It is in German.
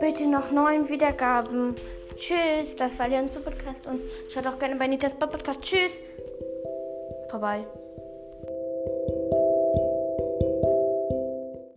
Bitte noch neun Wiedergaben. Tschüss, das war Leons Podcast und schaut auch gerne bei Nitas Podcast. Tschüss. Vorbei.